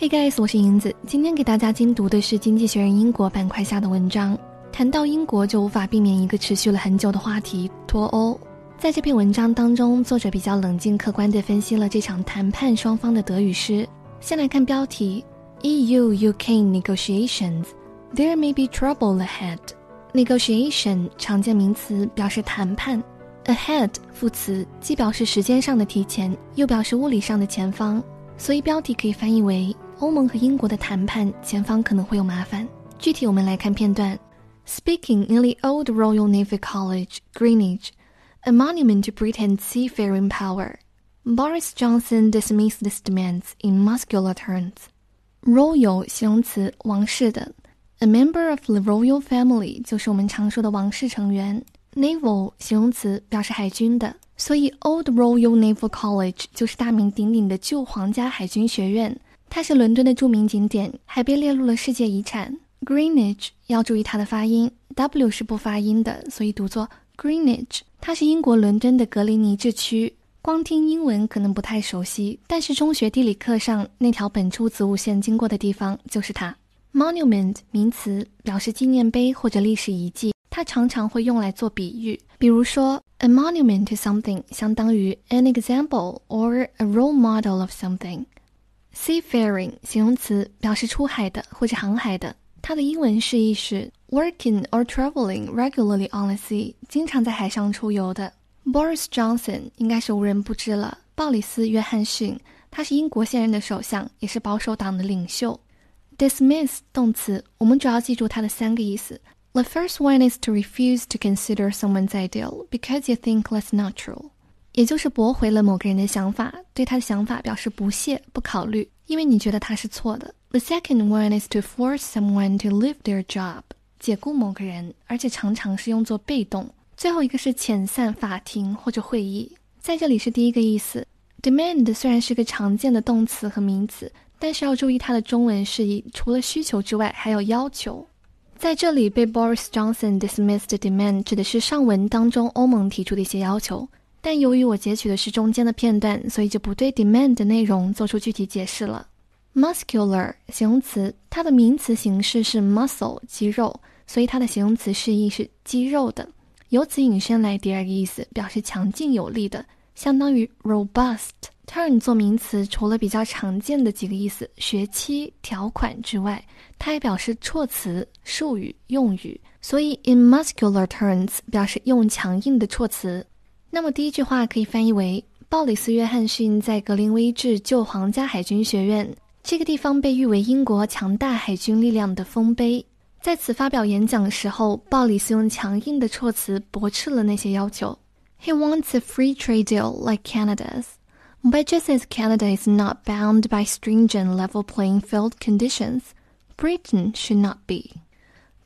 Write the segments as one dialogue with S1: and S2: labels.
S1: Hey guys，我是银子，今天给大家精读的是《经济学人》英国板块下的文章。谈到英国，就无法避免一个持续了很久的话题——脱欧。在这篇文章当中，作者比较冷静客观地分析了这场谈判双方的得与失。先来看标题：EU-UK negotiations. There may be trouble ahead. Negotiation 常见名词，表示谈判。Ahead 副词既表示时间上的提前，又表示物理上的前方，所以标题可以翻译为。欧盟和英国的谈判前方可能会有麻烦。具体我们来看片段。Speaking in the old Royal Navy College, Greenwich, a monument to Britain's seafaring power, Boris Johnson dismissed these demands in muscular terms. Royal 形容词，王室的。A member of the royal family 就是我们常说的王室成员。Naval 形容词，表示海军的。所以 Old Royal Naval College 就是大名鼎鼎的旧皇家海军学院。 它是伦敦的著名景点，还被列入了世界遗产。Greenwich 要注意它的发音，W 是不发音的，所以读作 Greenwich。它是英国伦敦的格林尼治区。光听英文可能不太熟悉，但是中学地理课上那条本初子午线经过的地方就是它。Monument 名词表示纪念碑或者历史遗迹，它常常会用来做比喻，比如说 a monument to something 相当于 an example or a role model of something。Seafaring 形容词表示出海的或者航海的，它的英文释义是 working or traveling regularly on the sea，经常在海上出游的。Boris Johnson 应该是无人不知了，鲍里斯·约翰逊，他是英国现任的首相，也是保守党的领袖。Dismiss 动词，我们主要记住它的三个意思。The first one is to refuse to consider someone's ideal because you think less natural. 也就是驳回了某个人的想法，对他的想法表示不屑、不考虑，因为你觉得他是错的。The second one is to force someone to leave their job，解雇某个人，而且常常是用作被动。最后一个是遣散法庭或者会议，在这里是第一个意思。Demand 虽然是个常见的动词和名词，但是要注意它的中文释义，除了需求之外，还有要求。在这里被 Boris Johnson dismissed demand 指的是上文当中欧盟提出的一些要求。但由于我截取的是中间的片段，所以就不对 demand 的内容做出具体解释了。muscular 形容词，它的名词形式是 muscle 肌肉，所以它的形容词释义是肌肉的。由此引申来第二个意思，表示强劲有力的，相当于 robust。turn 做名词，除了比较常见的几个意思，学期、条款之外，它还表示措辞、术语、用语。所以 in muscular turns 表示用强硬的措辞。那么第一句话可以翻译为：鲍里斯·约翰逊在格林威治旧皇家海军学院这个地方被誉为英国强大海军力量的丰碑。在此发表演讲的时候，鲍里斯用强硬的措辞驳斥了那些要求。He wants a free trade deal like Canada's, but just as Canada is not bound by stringent level playing field conditions, Britain should not be.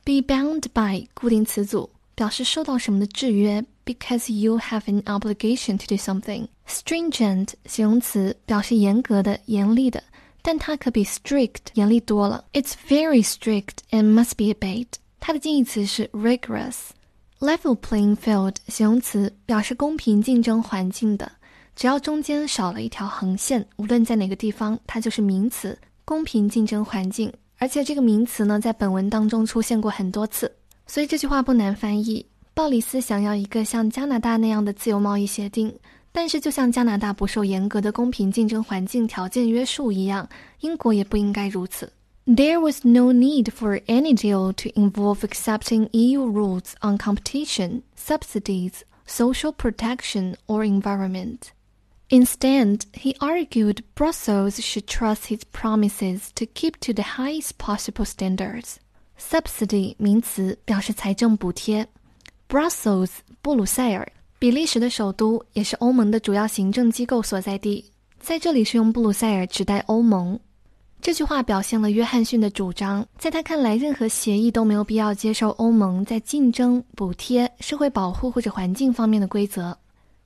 S1: Be bound by 固定词组表示受到什么的制约。because you have an obligation to do something. Stringent 形容词表示严格的、严厉的，但它可比 strict 严厉多了。It's very strict and must be obeyed. 它的近义词是 rigorous. Level playing field 形容词表示公平竞争环境的，只要中间少了一条横线，无论在哪个地方，它就是名词。公平竞争环境，而且这个名词呢，在本文当中出现过很多次，所以这句话不难翻译。 鲍里斯想要一个像加拿大那样的自由贸易协定，但是就像加拿大不受严格的公平竞争环境条件约束一样，英国也不应该如此。There was no need for any deal to involve accepting EU rules on competition, subsidies, social protection, or environment. Instead, he argued Brussels should trust his promises to keep to the highest possible standards. Subsidy 名词表示财政补贴。 Brussels，布鲁塞尔，比利时的首都，也是欧盟的主要行政机构所在地。在这里是用布鲁塞尔指代欧盟。这句话表现了约翰逊的主张，在他看来，任何协议都没有必要接受欧盟在竞争、补贴、社会保护或者环境方面的规则。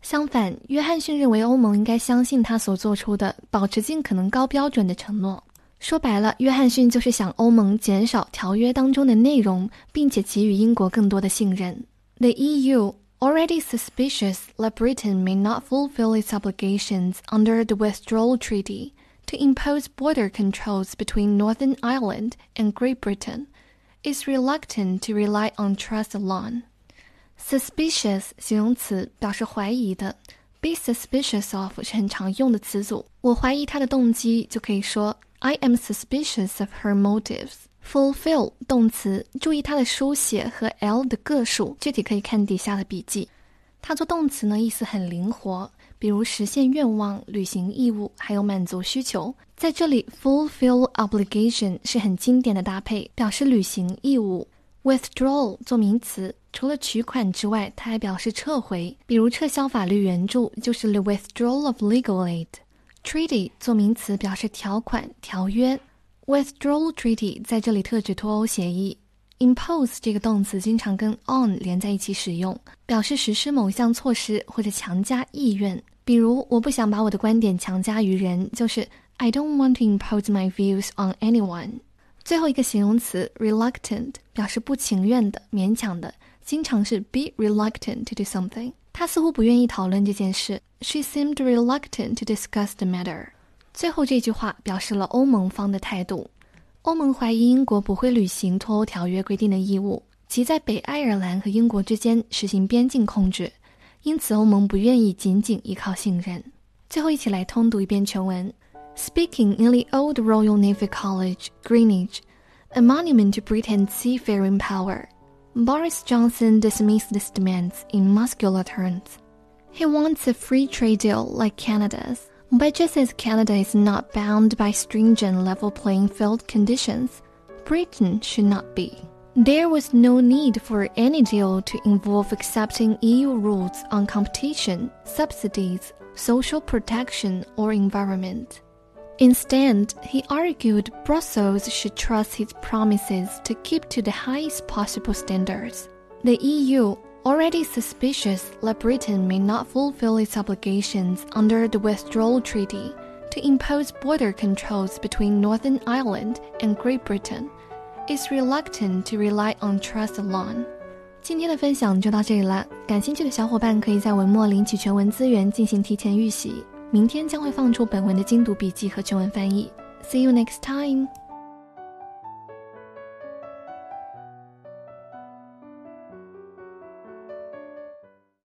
S1: 相反，约翰逊认为欧盟应该相信他所做出的，保持尽可能高标准的承诺。说白了，约翰逊就是想欧盟减少条约当中的内容，并且给予英国更多的信任。The EU, already suspicious that Britain may not fulfill its obligations under the Withdrawal Treaty, to impose border controls between Northern Ireland and Great Britain, is reluctant to rely on trust alone. Suspicious 形容词表示怀疑的，be suspicious of 是很常用的词组。我怀疑他的动机，就可以说 I am suspicious of her motives. Fulfill 动词，注意它的书写和 l 的个数，具体可以看底下的笔记。它做动词呢，意思很灵活，比如实现愿望、履行义务，还有满足需求。在这里，fulfill obligation 是很经典的搭配，表示履行义务。withdrawal 做名词，除了取款之外，它还表示撤回，比如撤销法律援助就是 the withdrawal of legal aid。Treaty 做名词，表示条款、条约。Withdrawal treaty 在这里特指脱欧协议。Impose 这个动词经常跟 on 连在一起使用，表示实施某项措施或者强加意愿。比如，我不想把我的观点强加于人，就是 I don't want to impose my views on anyone。最后一个形容词 reluctant 表示不情愿的、勉强的，经常是 be reluctant to do something。他似乎不愿意讨论这件事。She seemed reluctant to discuss the matter。最后这句话表示了欧盟方的态度。欧盟怀疑英国不会履行脱欧条约规定的义务，即在北爱尔兰和英国之间实行边境控制，因此欧盟不愿意仅仅依靠信任。最后，一起来通读一遍全文。Speaking in the old Royal Navy College, Greenwich, a monument to Britain's seafaring power, Boris Johnson dismissed these demands in muscular terms. He wants a free trade deal like Canada's, but just as Canada is not bound by stringent level playing field conditions, Britain should not be. There was no need for any deal to involve accepting EU rules on competition, subsidies, social protection, or environment. Instead, he argued Brussels should trust his promises to keep to the highest possible standards. The EU, already suspicious that Britain may not fulfill its obligations under the Withdrawal Treaty to impose border controls between Northern Ireland and Great Britain, is reluctant to rely on trust alone. 今天的分享就到这里了，感兴趣的小伙伴可以在文末领取全文资源进行提前预习。明天将会放出本文的精读笔记和全文翻译。See you next time.